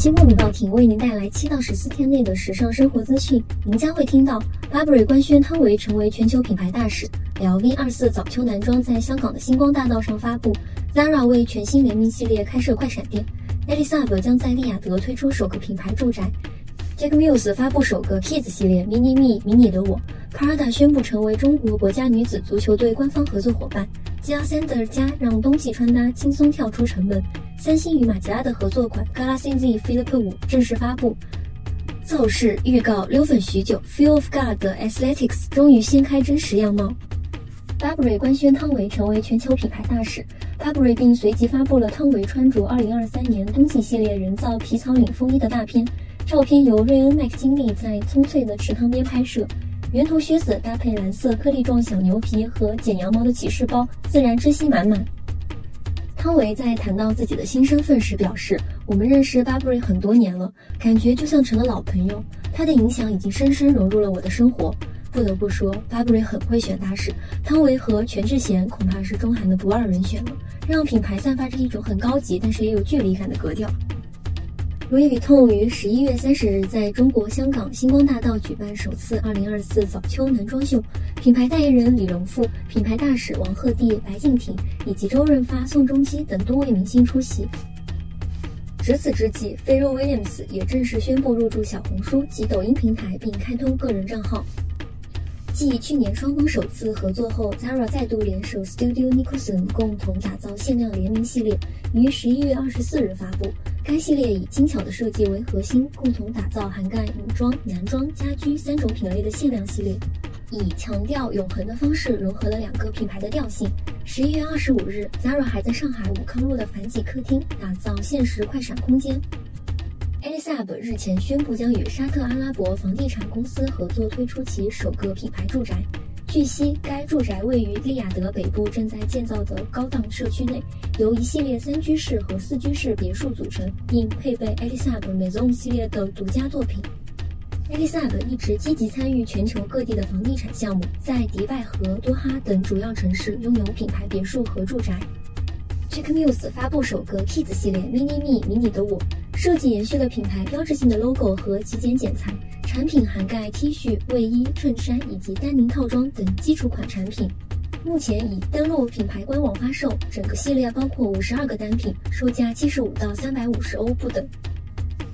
期过敏报亭为您带来七到十四天内的时尚生活资讯。您将会听到：Burberry 官宣汤唯成为全球品牌大使；LV 二四早秋男装在香港的星光大道上发布；Zara 为全新联名系列开设快闪店；Elisab 将在利雅得推出首个品牌住宅；Jacquemus 发布首个 Kids 系列 Mini Me 迷你的我；Prada 宣布成为中国国家女子足球队官方合作伙伴；Jil Sander 家让冬季穿搭轻松跳出城门。三星与马吉拉的合作款 Galaxy Z Flip 五正式发布，造势预告溜粉许久，Feel of God Athletics 终于掀开真实样貌。Burberry 官宣汤唯成为全球品牌大使，Burberry 并随即发布了汤唯穿着2023年冬季系列人造皮草领风衣的大片，照片由瑞恩麦克金利在葱翠的池塘边拍摄，圆头靴子搭配蓝色颗粒状小牛皮和剪羊毛的骑士包，自然知心满满。汤唯在谈到自己的新身份时表示：“我们认识 Burberry 很多年了，感觉就像成了老朋友。他的影响已经深深融入了我的生活。不得不说，Burberry 很会选大使，汤唯和全智贤恐怕是中韩的不二人选了，让品牌散发着一种很高级但是也有距离感的格调。” Louis Vuitton 于十一月三十日在中国香港星光大道举办首次二零二四早秋男装秀，品牌代言人李荣富、品牌大使王鹤棣、白敬亭以及周润发、宋仲基等多位明星出席。值此之际，菲若威廉姆斯也正式宣布入驻小红书及抖音平台，并开通个人账号。继去年双方首次合作后，Zara 再度联手 Studio Nicholson 共同打造限量联名系列，于十一月二十四日发布。该系列以精巧的设计为核心，共同打造涵盖女装、男装、家居三种品类的限量系列，以强调永恒的方式融合了两个品牌的调性。十一月二十五日，Zara 还在上海武康路的凡几客厅打造限时快闪空间。Elisab 日前宣布将与沙特阿拉伯房地产公司合作推出其首个品牌住宅。据悉，该住宅位于利雅得北部正在建造的高档社区内，由一系列三居室和四居室别墅组成，并配备 Elisab Maison 系列的独家作品。Elisab 一直积极参与全球各地的房地产项目，在迪拜和多哈等主要城市拥有品牌别墅和住宅。Jacquemus 发布首个 Kids 系列 Mini Me 迷你的我，设计延续了品牌标志性的 logo 和极简剪裁。产品涵盖 T 恤、卫衣、衬衫以及丹宁套装等基础款产品，目前已登录品牌官网发售。整个系列包括五十二个单品，售价七十五到三百五十欧不等。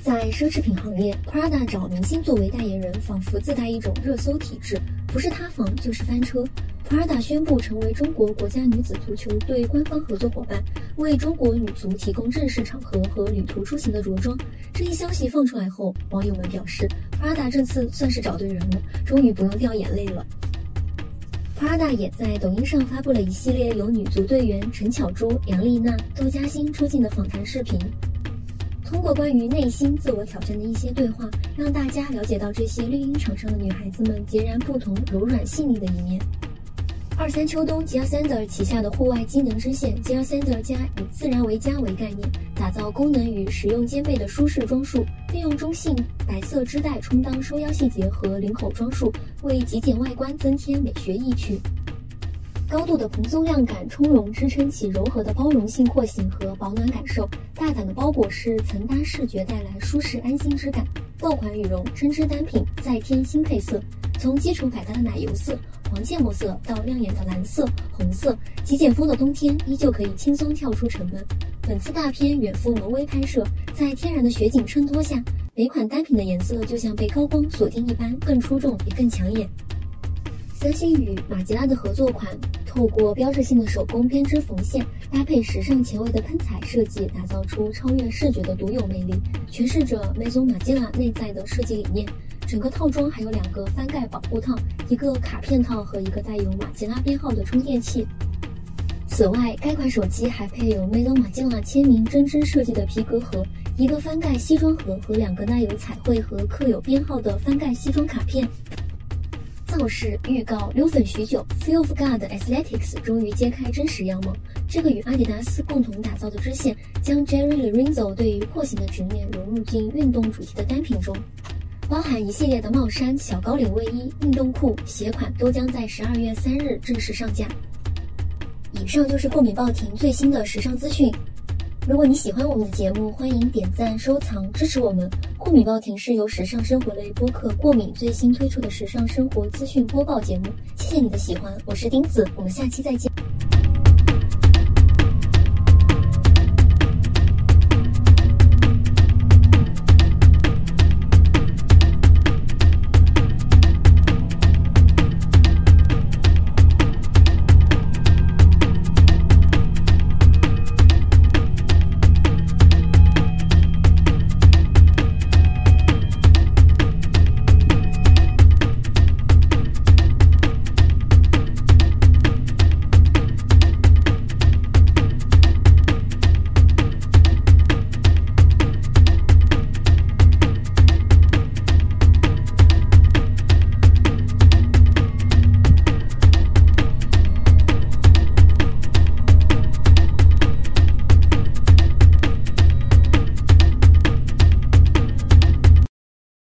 在奢侈品行业，Prada 找明星作为代言人，仿佛自带一种热搜体质，不是塌房就是翻车。Prada 宣布成为中国国家女子足球队官方合作伙伴，为中国女足提供正式场合和旅途出行的着装。这一消息放出来后，网友们表示，Prada 这次算是找对人了，终于不用掉眼泪了。Prada 也在抖音上发布了一系列由女足队员陈巧珠、杨丽娜、窦嘉欣出镜的访谈视频，通过关于内心自我挑战的一些对话，让大家了解到这些绿茵场上的女孩子们截然不同、柔软细腻的一面。二三秋冬，Jil Sander 旗下的户外机能支线 Jil Sander 家以自然为家为概念，打造功能与实用兼备的舒适装束，利用中性白色织带充当收腰细节和领口装束，为极简外观增添美学意趣。高度的蓬松亮感充绒支撑起柔和的包容性廓形和保暖感受，大胆的包裹式层搭视觉带来舒适安心之感。爆款羽绒针织单品再添新配色，从基础百搭的奶油色。黄芥末色到亮眼的蓝色、红色，极简风的冬天依旧可以轻松跳出城门。本次大片远赴挪威拍摄，在天然的雪景衬托下，每款单品的颜色就像被高光锁定一般，更出众也更抢眼。三星与马吉拉的合作款，透过标志性的手工编织缝线，搭配时尚前卫的喷彩设计，打造出超越视觉的独有魅力，诠释着 Maison Margiela 内在的设计理念。整个套装还有两个翻盖保护套，一个卡片套和一个带有马吉拉编号的充电器。此外，该款手机还配有 Maison Margiela 签名针织设计的皮革盒，一个翻盖西装盒和两个带有彩绘和刻有编号的翻盖西装卡片。造势预告溜粉许久，Feel of God Athletics 终于揭开真实样貌。这个与阿迪达斯共同打造的支线，将 Jerry Lorenzo 对于廓形的执念融入进运动主题的单品中。包含一系列的帽衫、小高领卫衣、运动裤、鞋款都将在十二月三日正式上架。以上就是过敏报亭最新的时尚资讯。如果你喜欢我们的节目，欢迎点赞、收藏，支持我们。过敏报亭是由时尚生活类播客过敏最新推出的时尚生活资讯播报节目。谢谢你的喜欢，我是钉子，我们下期再见。